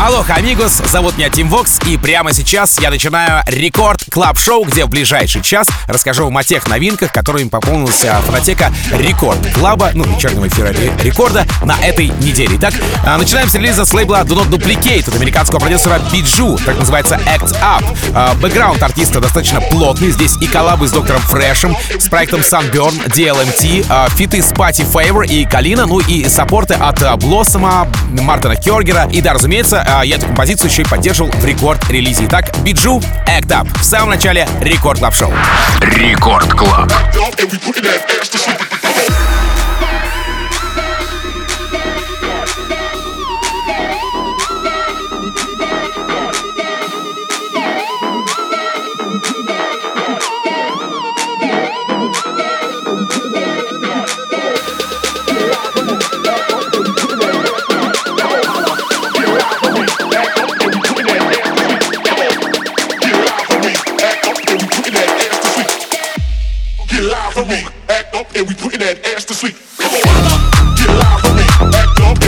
Алло, amigos, зовут меня Тим Вокс, и прямо сейчас я начинаю Record Club шоу где в ближайший час расскажу вам о тех новинках, которыми пополнился фонотека Record Club 'а, ну, вечернего эфира Рекорда на этой неделе. Итак, а, начинаем с релиза с лейбла Do Not Duplicate от американского продюсера BIJOU, так называется Act Up. А, бэкграунд артиста достаточно плотный, здесь и коллабы с доктором Fresch 'ем, с проектом Sunburn, DLMT, а, фиты с Party Favor и Калина, ну и саппорты от Блоссома, Мартина Кергера и, да, разумеется, а, я эту композицию еще и поддерживал в Record-релизе. Итак, BIJOU, Act Up. В самом начале Record Club Шоу. Record Club. and we putting that ass to sleep. Come on, get live for me, act up.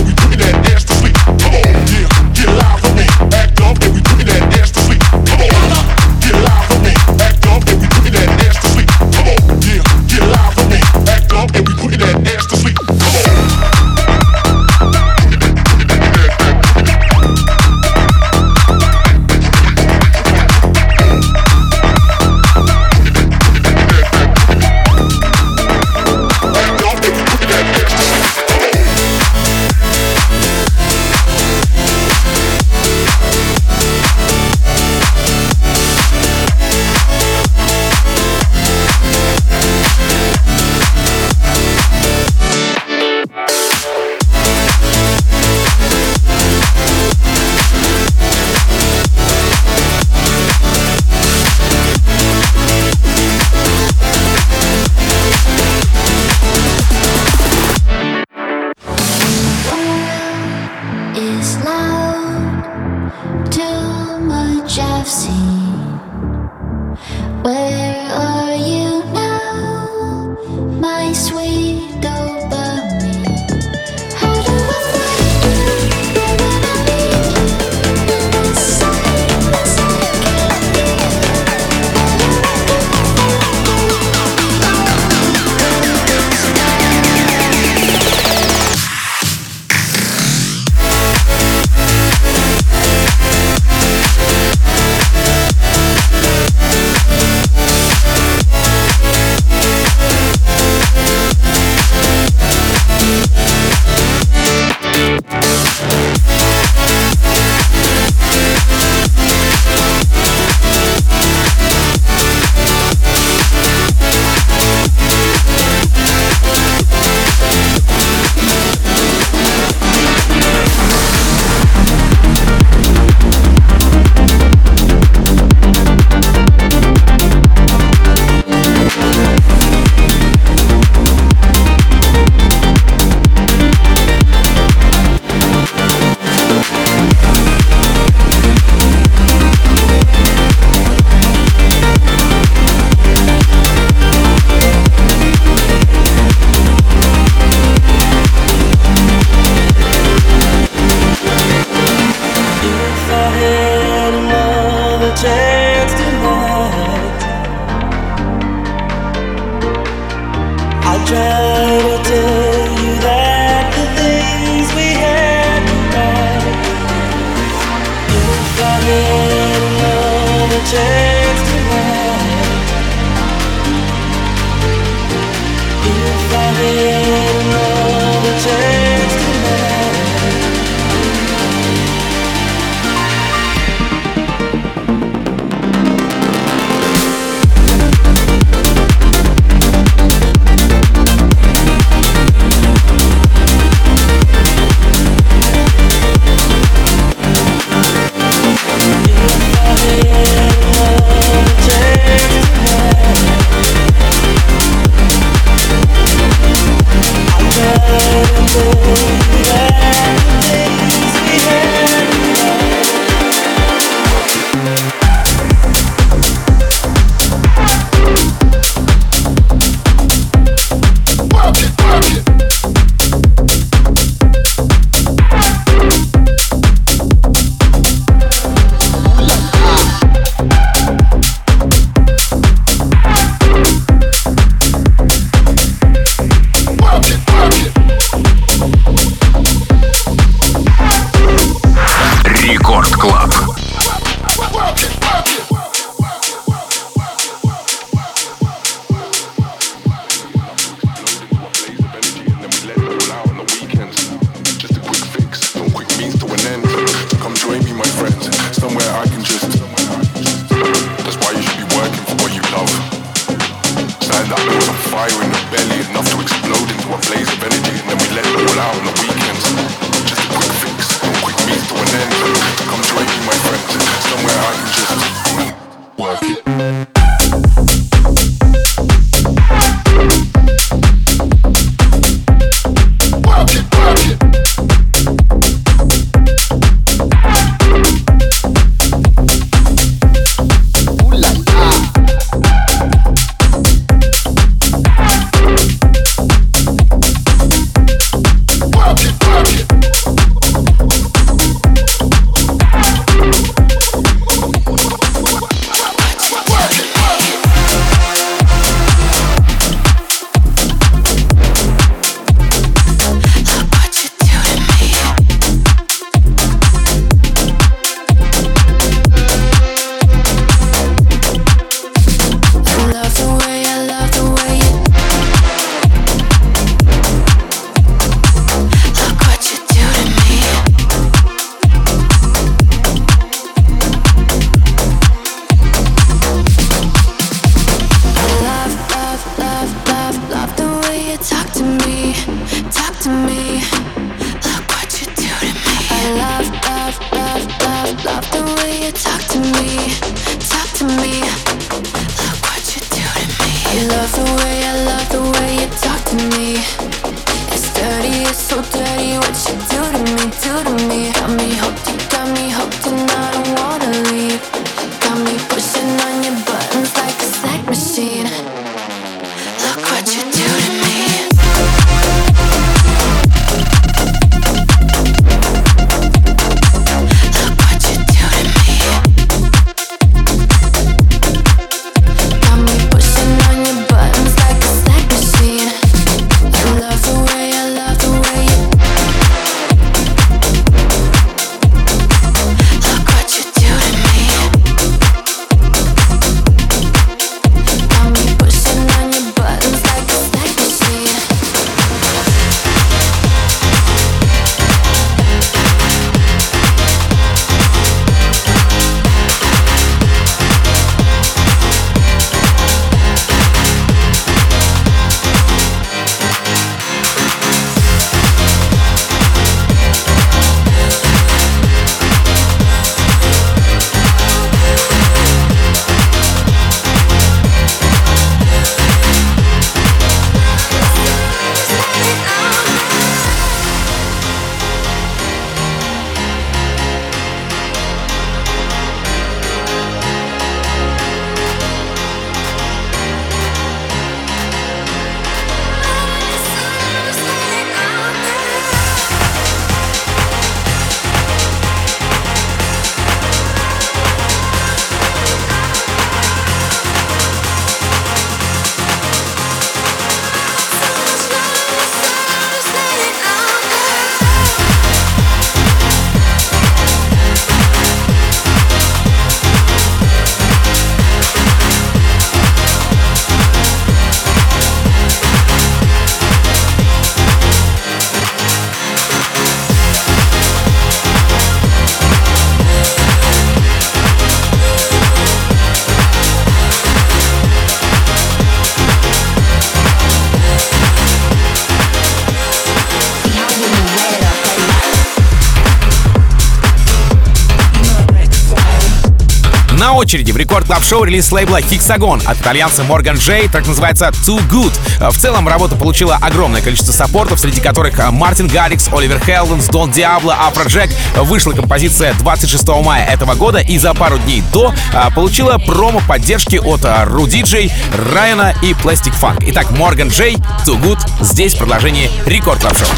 Очереди в Record Club шоу релиз лейбла Hexagon от итальянца Morgan J, так называется Too Good. В целом работа получила огромное количество саппортов, среди которых Martin Garrix, Oliver Heldens, Don Diablo, Afrojack. Вышла композиция 26 мая этого года и за пару дней до а, получила промо поддержки от Руди Джей, Райана и Plastic Funk. Итак, Morgan J, Too Good, здесь продолжение Record Club шоу.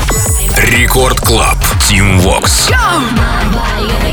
Record Club, Tim Vox. I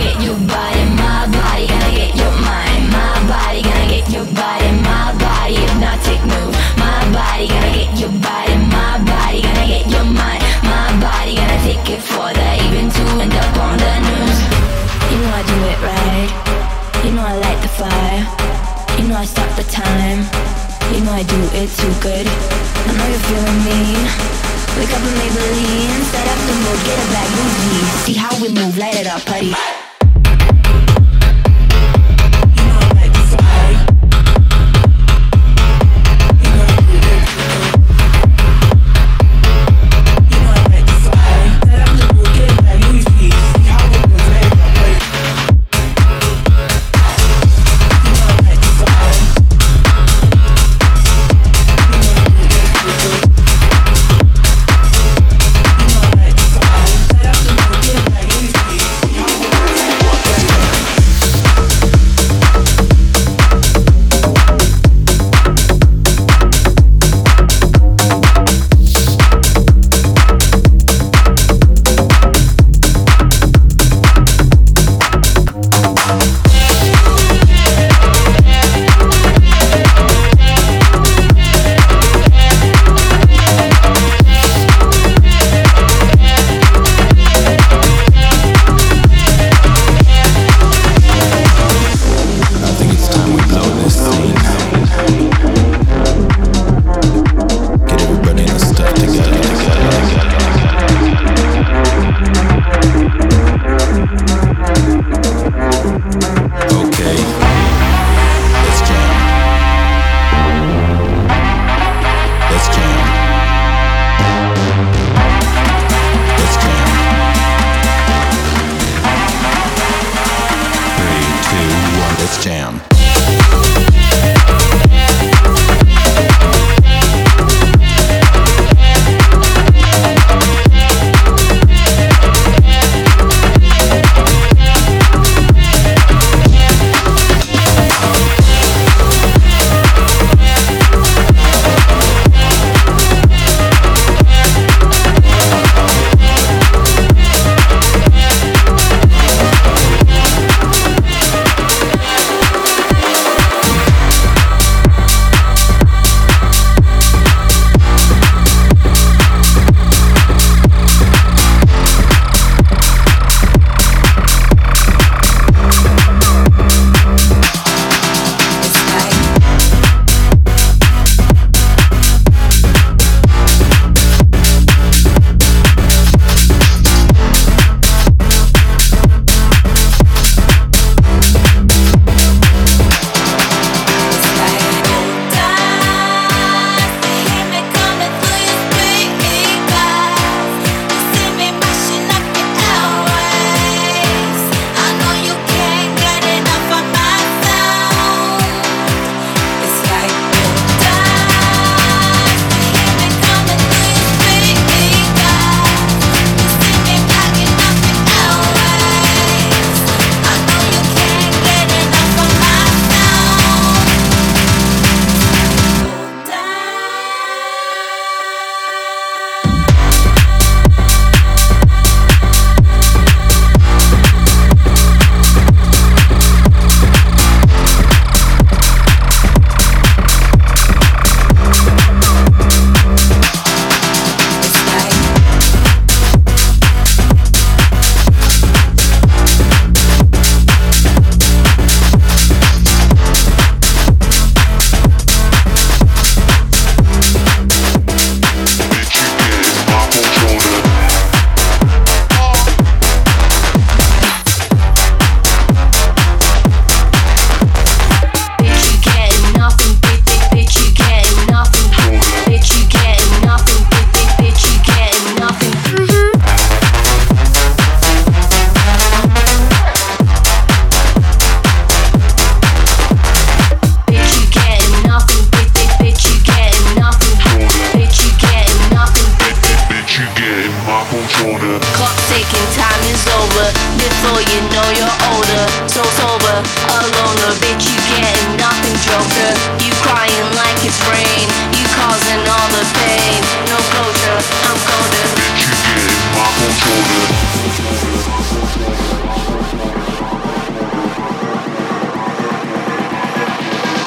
though you're older, so sober, alone, a bitch, you getting nothing, joker. You crying like it's rain, you causing all the pain. No closure, I'm colder. Bitch, you getting my controller.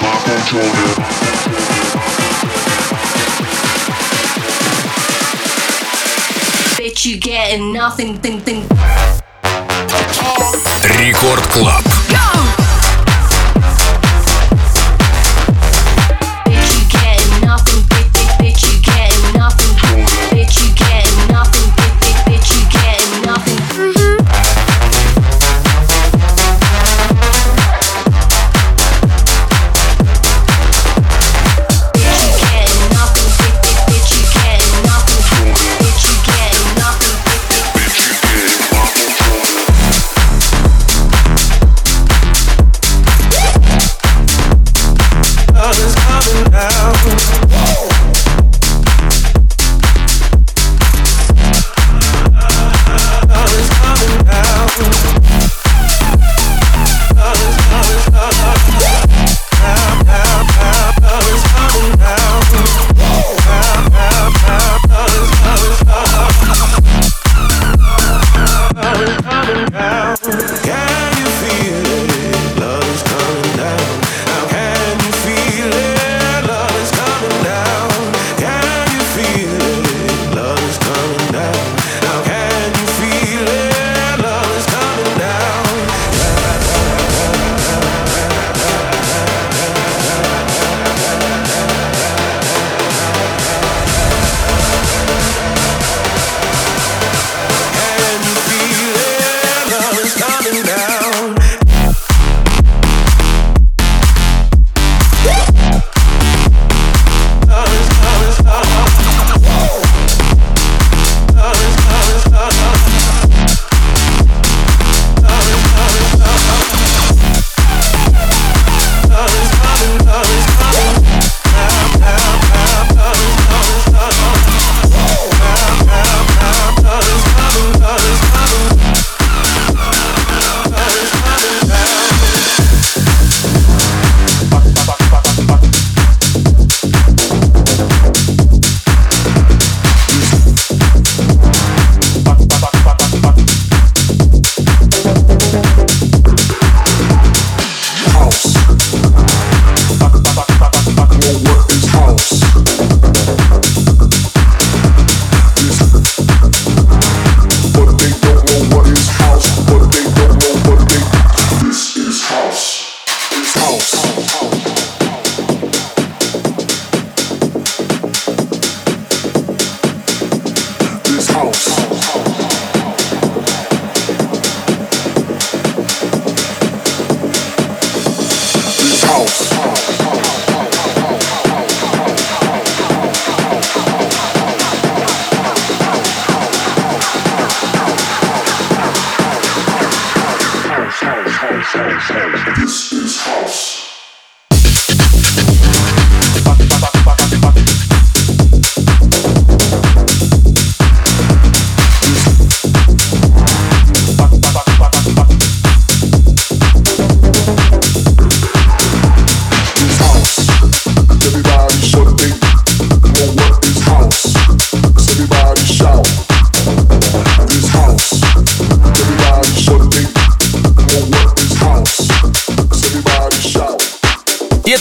My controller. bitch, you getting nothing, thing, thing. Рекорд Клаб.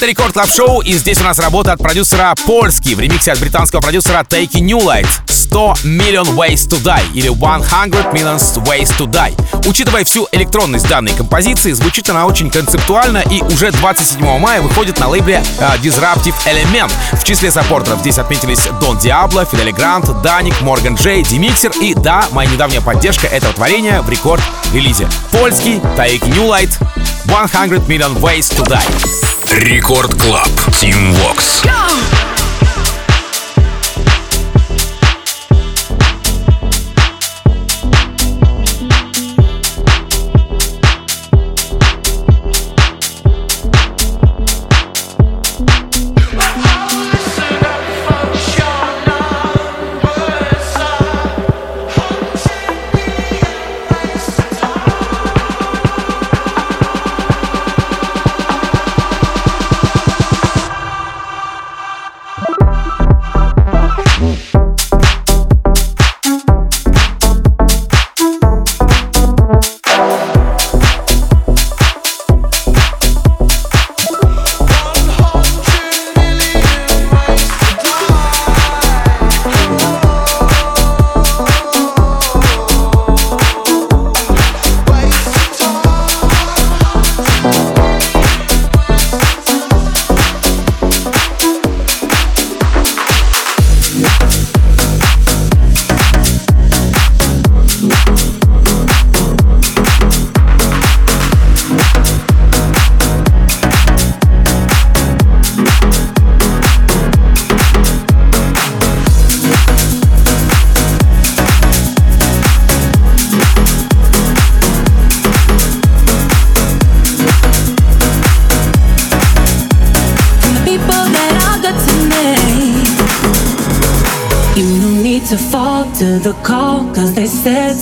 Это Рекорд Клаб Шоу, и здесь у нас работа от продюсера Польски в ремиксе от британского продюсера Take New Light 100 Million Ways to Die или 100 Million Ways to Die. Учитывая всю электронность данной композиции, звучит она очень концептуально и уже 27 мая выходит на лейбле uh, Disruptive Element. В числе саппортеров здесь отметились Дон Диабло, Фидели Грант, Даник, Морган Джей, Димиксер и, да, моя недавняя поддержка этого творения в рекорд-релизе. Польский Take New Light 100 Million Ways to Die. Рекорд Клаб. Тим Вокс. Go!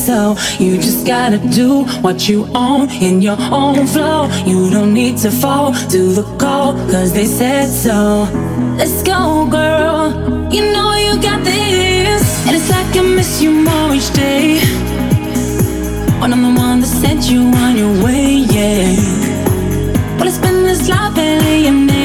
So. You just gotta do what you own in your own flow. You don't need to fall to the call, cause they said so. Let's go, girl. You know you got this. And it's like I miss you more each day. When I'm the one that sent you on your way, yeah. Well, it's been this life alienating myself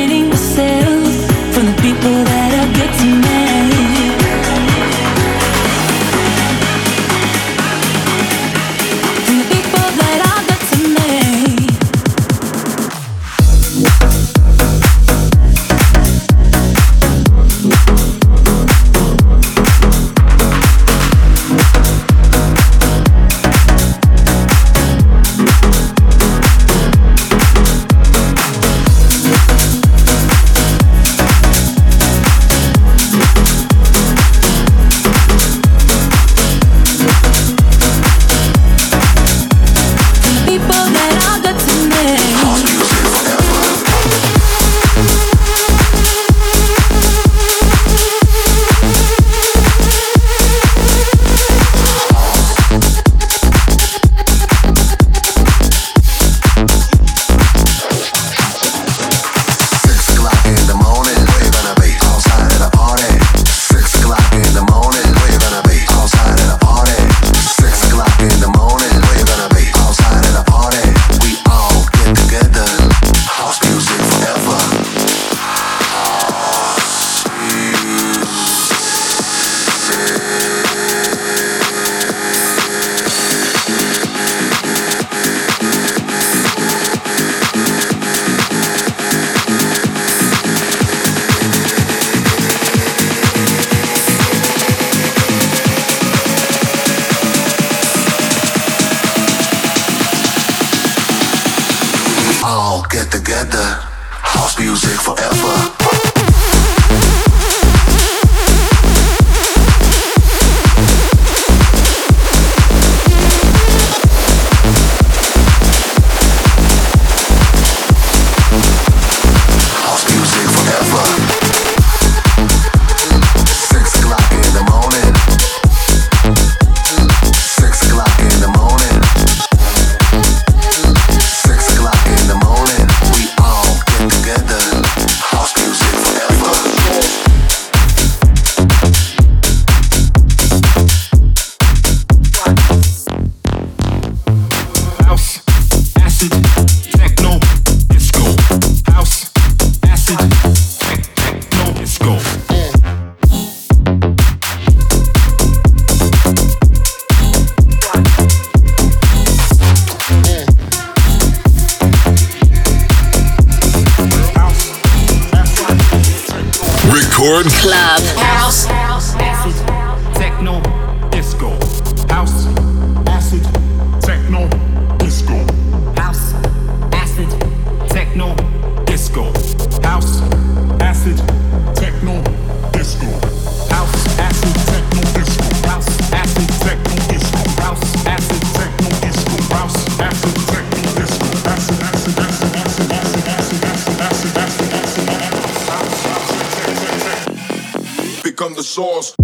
Record Club House. become the source.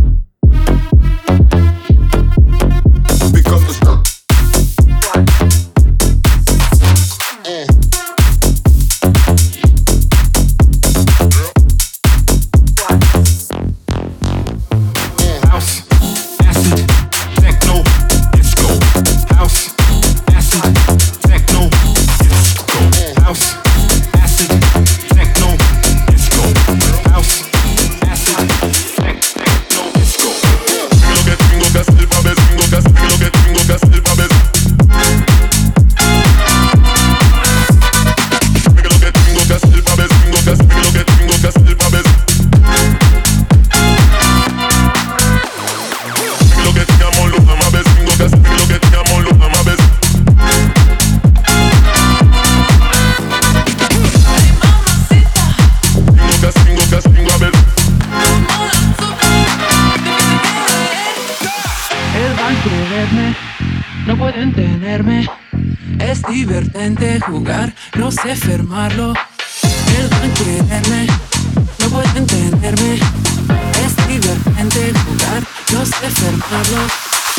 you.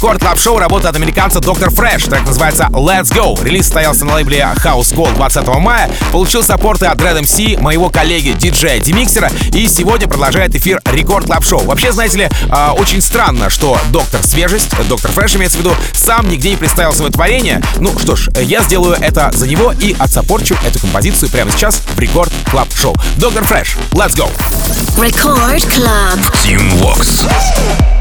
Record Club шоу работает американца Доктор Fresch. Трек называется Let's Go. Релиз состоялся на лейбле House Gold 20 мая. Получил саппорты от Red MC, моего коллеги диджея Демиксера. И сегодня продолжает эфир Record Club шоу. Вообще, знаете ли, э, очень странно, что Доктор Свежесть, Доктор Fresch имеется в виду, сам нигде не представил свое творение. Ну что ж, я сделаю это за него и отсаппорчу эту композицию прямо сейчас в Record Club шоу. Доктор Fresch, let's go! Record Club. Tim Vox.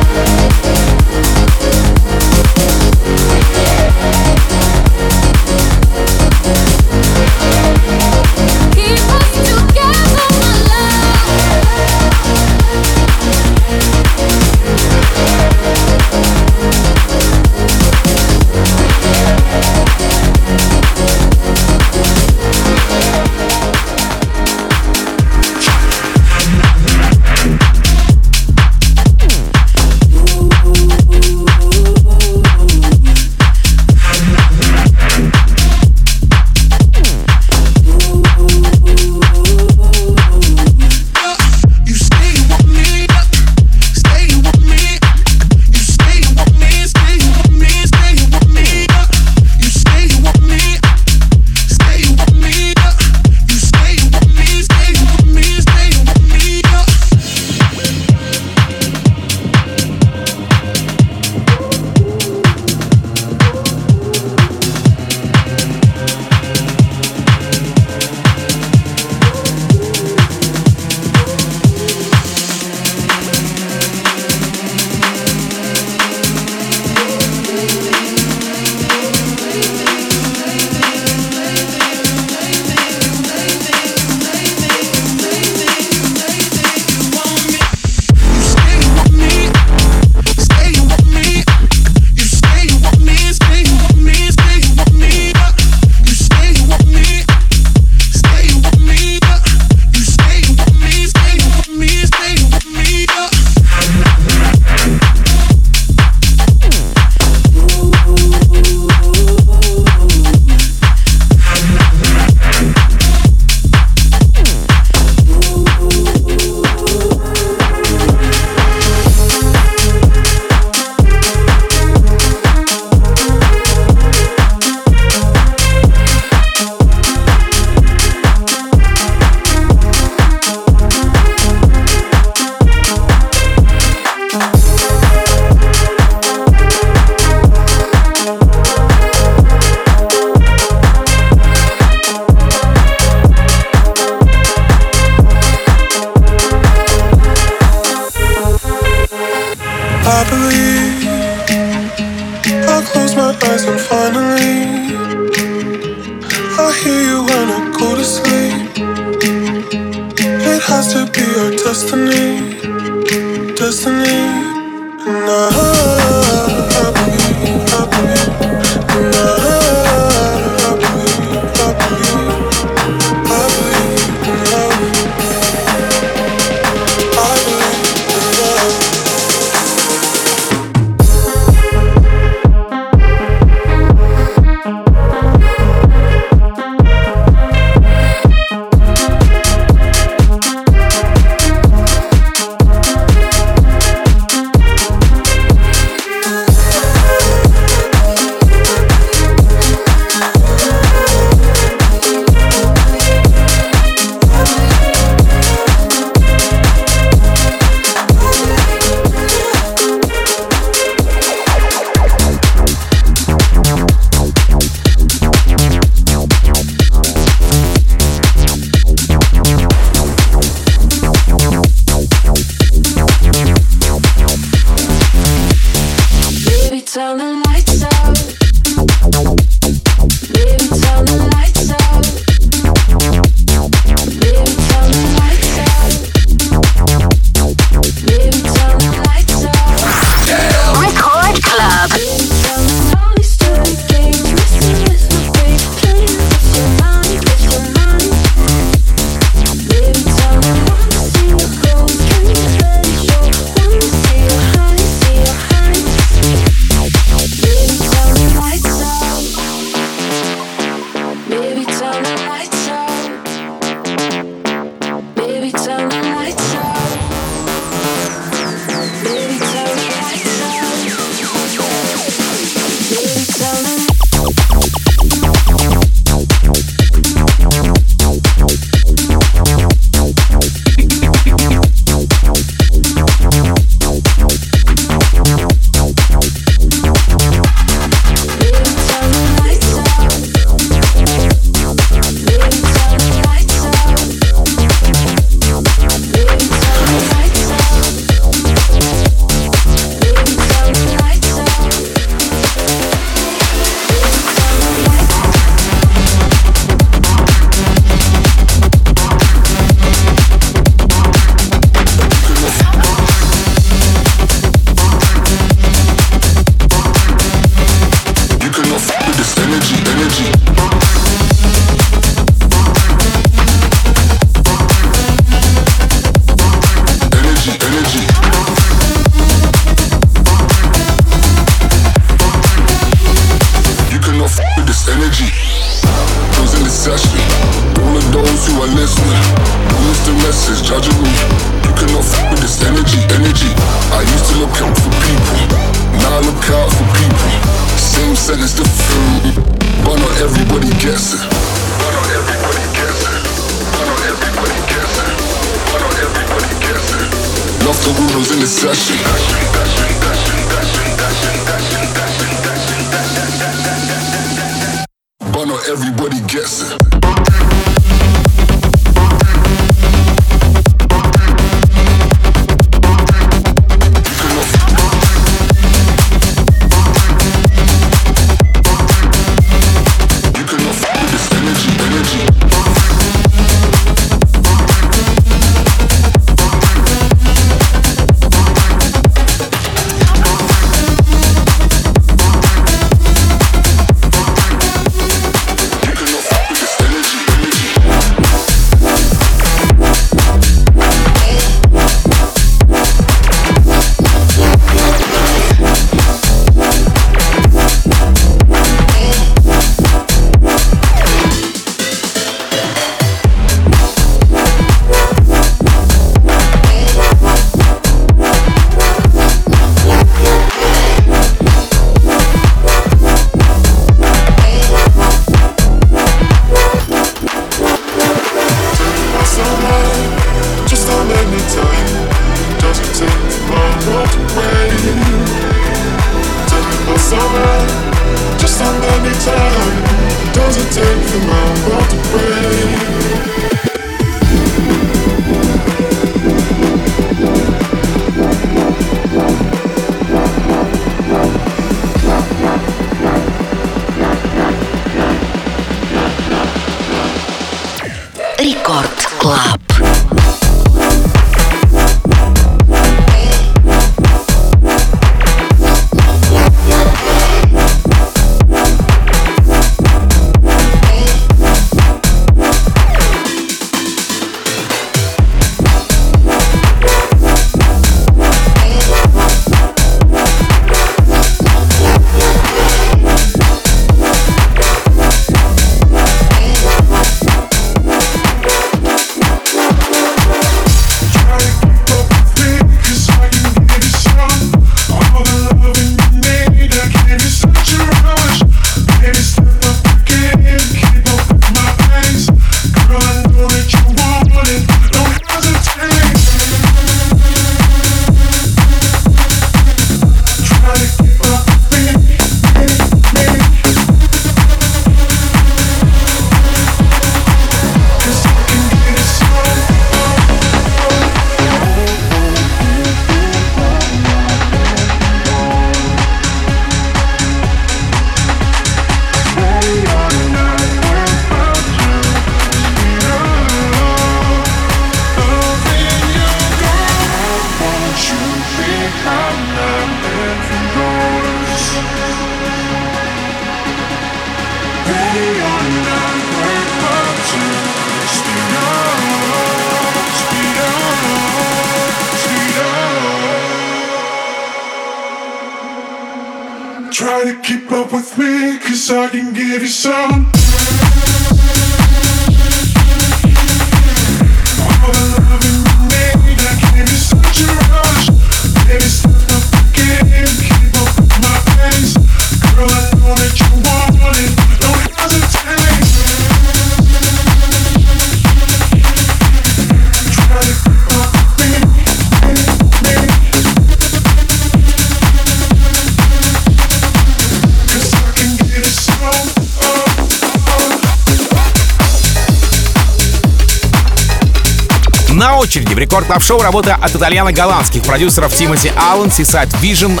Очереди в рекорд клаб шоу работа от итальяно-голландских продюсеров Тимоти Аллен, Seaside Vision,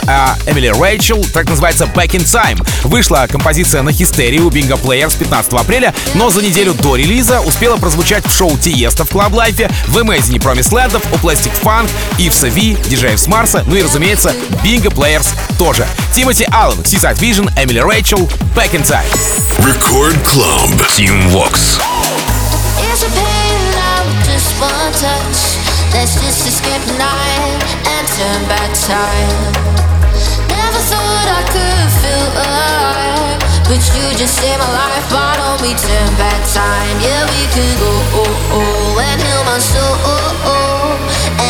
Эмили Рэйчел, так называется Back in Time. Вышла композиция на хистерии у Bingo Players 15 апреля, но за неделю до релиза успела прозвучать в шоу Тиеста в Club Life, в Amazing Promise Land, у Plastic Funk, Ивса Ви, диджеев с Марса, ну и, разумеется, Bingo Players тоже. Тимоти Аллен, Seaside Vision, Эмили Рэйчел, Back in Time. Record Club. Team Vox. One touch. Let's just escape the night and turn back time. Never thought I could feel alive, but you just saved my life. Why don't we turn back time? Yeah, we could go oh, oh, and heal my soul oh, oh,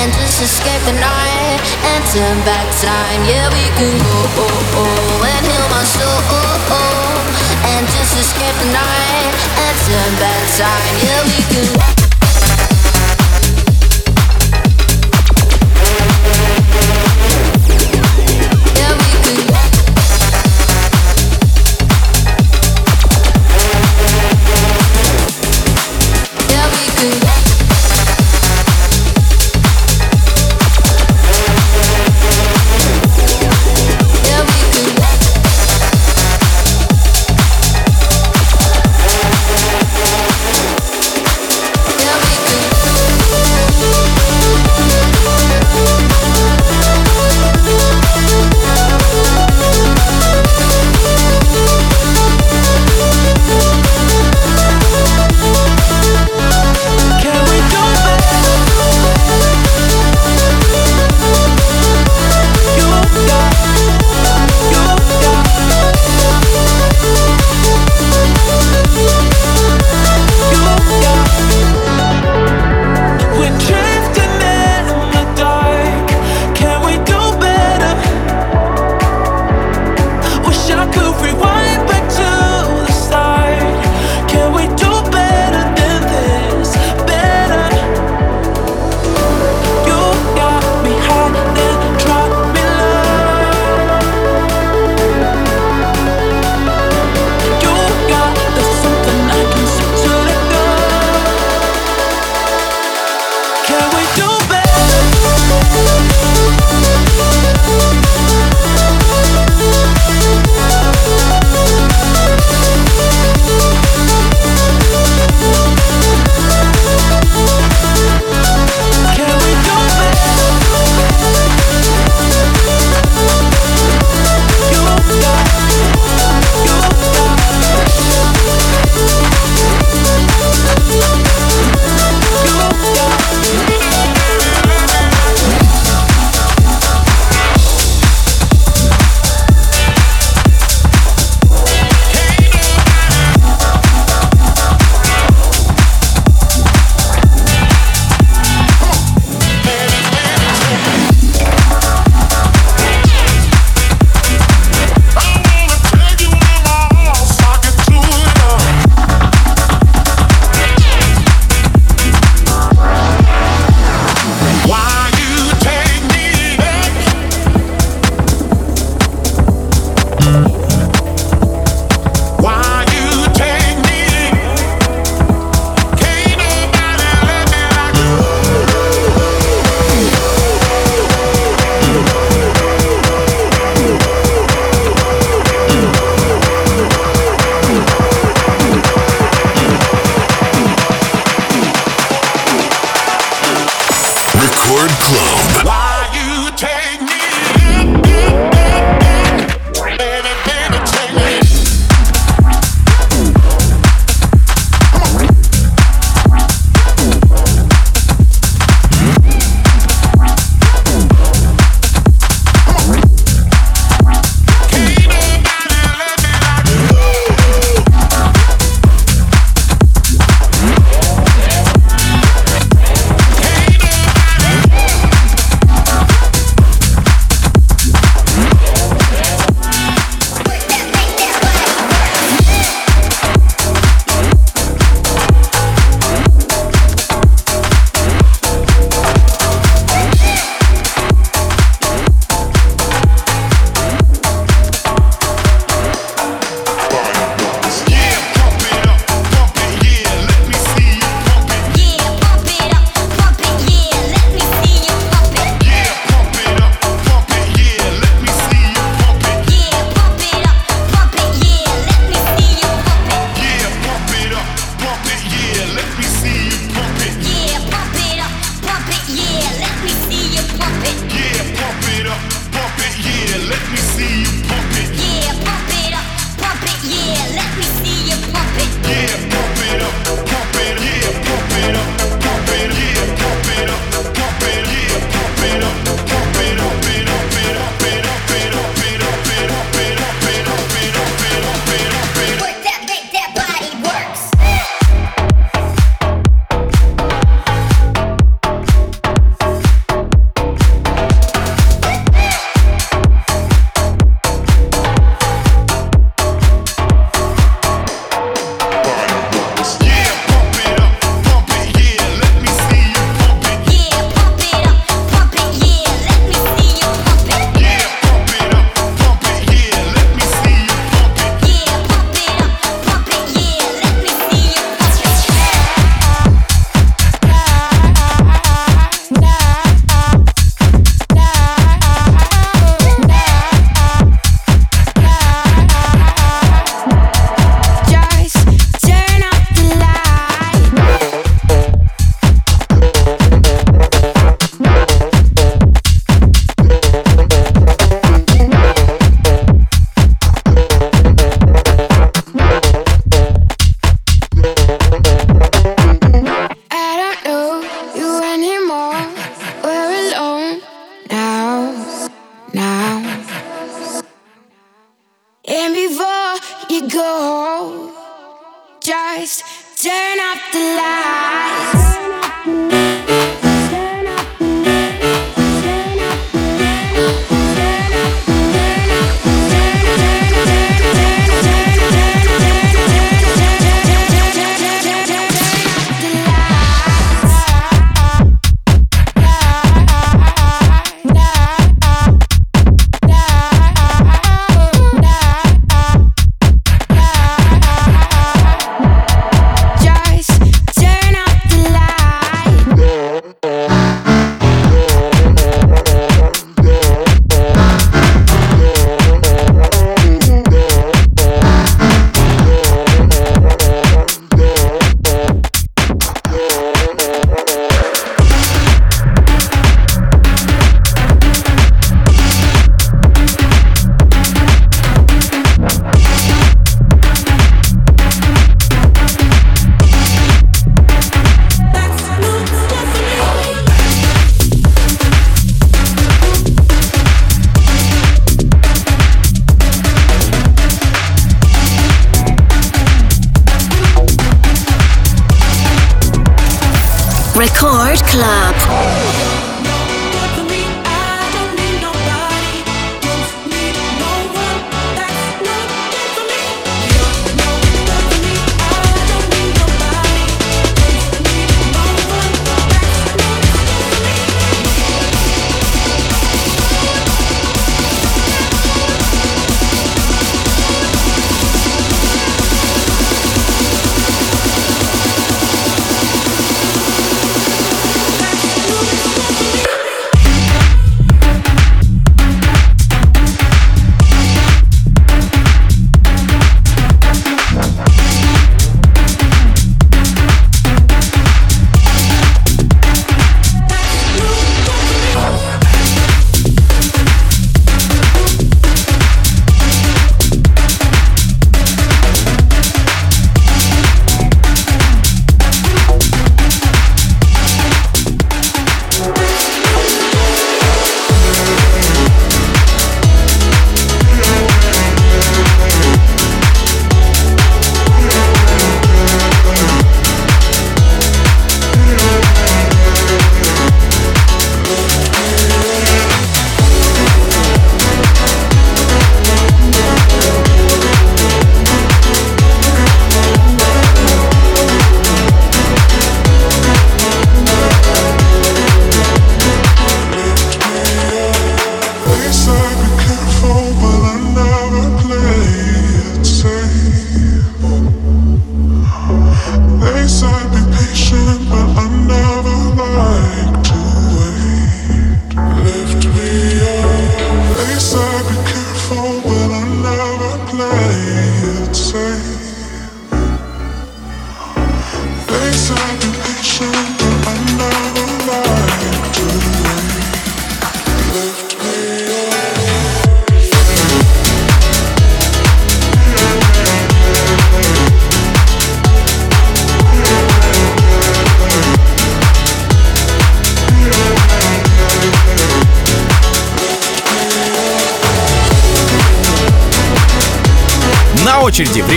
and just escape the night and turn back time. Yeah, we could go oh, oh, and heal my soul oh, oh, and just escape the night and turn back time. Yeah, we could. Record Club.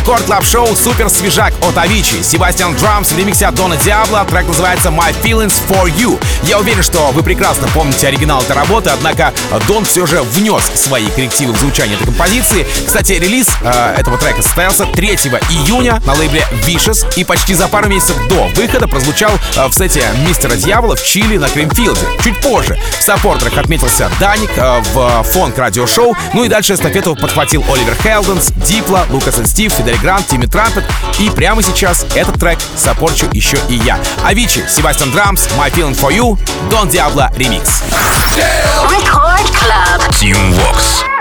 Record Club Шоу супер свежак от Avicii. Sebastien Drums в ремиксе от Дона Diablo. Трек называется My Feelings For You. Я уверен, что вы прекрасно помните оригинал этой работы, однако Дон все же внес свои коррективы в звучание этой композиции. Кстати, релиз э, этого трека состоялся 3 июня на лейбле Vicious и почти за пару месяцев до выхода прозвучал э, в сете Мистера Дьявола в Чили на Creamfield 'е. Чуть позже в саппортерах отметился Dannic э, в Fonk радиошоу, ну и дальше эстафету подхватил Oliver Heldens, Diplo, Lucas Steve, Fedde Le Grand, Timmy Trumpet. И прямо сейчас этот трек сопорчу еще и я. Авичи, Себастьян Драмс, My Feeling For You, Дон Диабло ремикс. Club. Team Vox.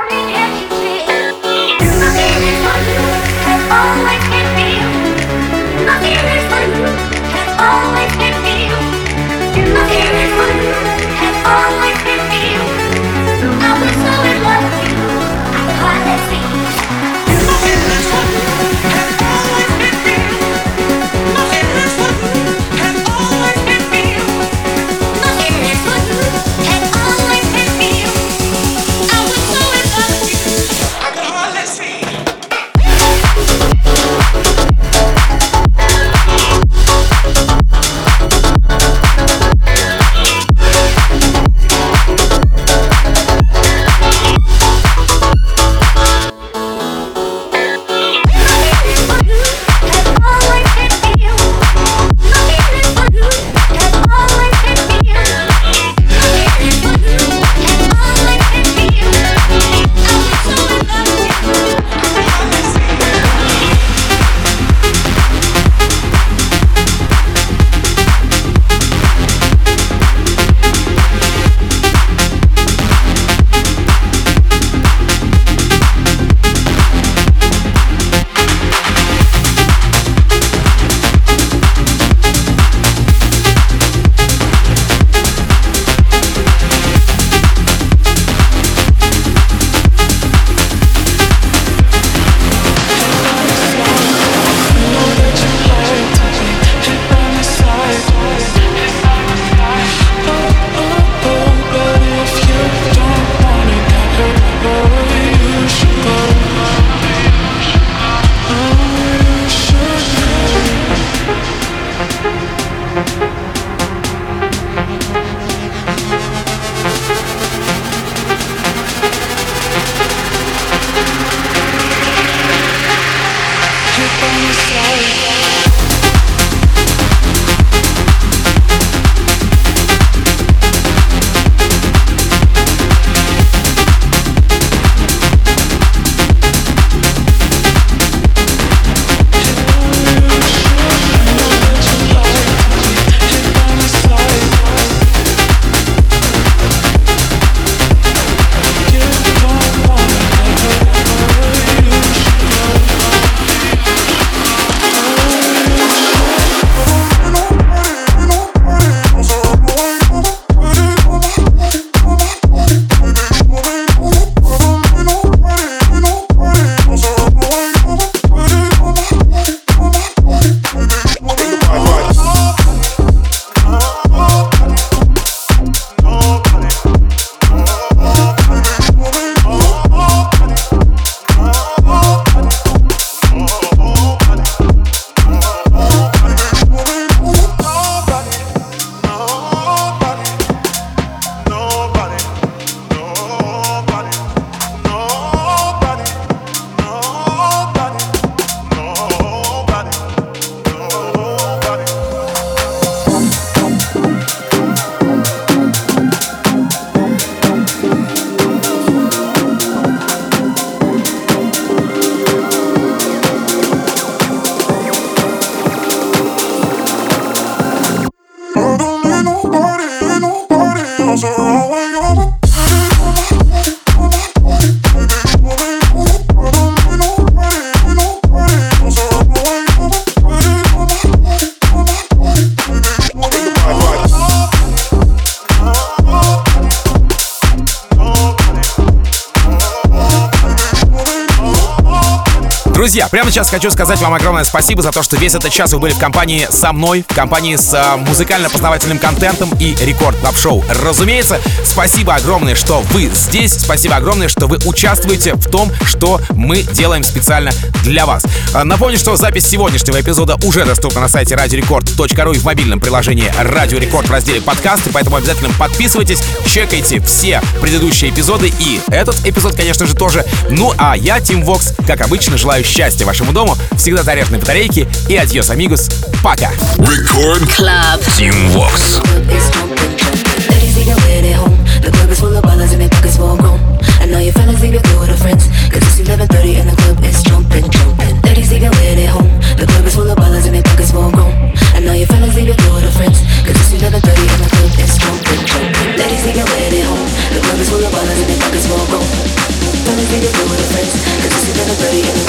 Друзья, прямо сейчас хочу сказать вам огромное спасибо за то, что весь этот час вы были в компании со мной, в компании с а, музыкально-познавательным контентом и Record Club шоу Разумеется, спасибо огромное, что вы здесь, спасибо огромное, что вы участвуете в том, что мы делаем специально для вас. А, напомню, что запись сегодняшнего эпизода уже доступна на сайте радиорекорд.ру и в мобильном приложении Радио Рекорд в разделе подкасты, поэтому обязательно подписывайтесь, чекайте все предыдущие эпизоды и этот эпизод, конечно же, тоже. Ну а я, Tim Vox, как обычно, желаю счастья вашему дому, всегда заряженной батарейки и adiós, amigos. Пока! Record Club Team Vox. The club is full of ballers and their pockets full grown. And now your fellas leave your girl with her friends. Cause it's 11.30 and the club is jumping, jumping. Leave your weird at home. The club is full of ballers and their pockets full grown. And now your fellas leave your girl with her friends. Cause it's 11.30 and the club is jumping, jumping. Leave your weird at home. The club is full of ballers and their pockets full grown. Fellas, leave your girl with her friends. Cause it's 11.30 and the